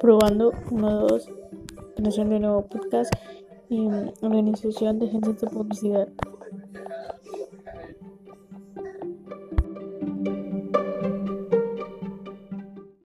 probando 1, 2, creación de nuevo podcast y organización de agencias de publicidad.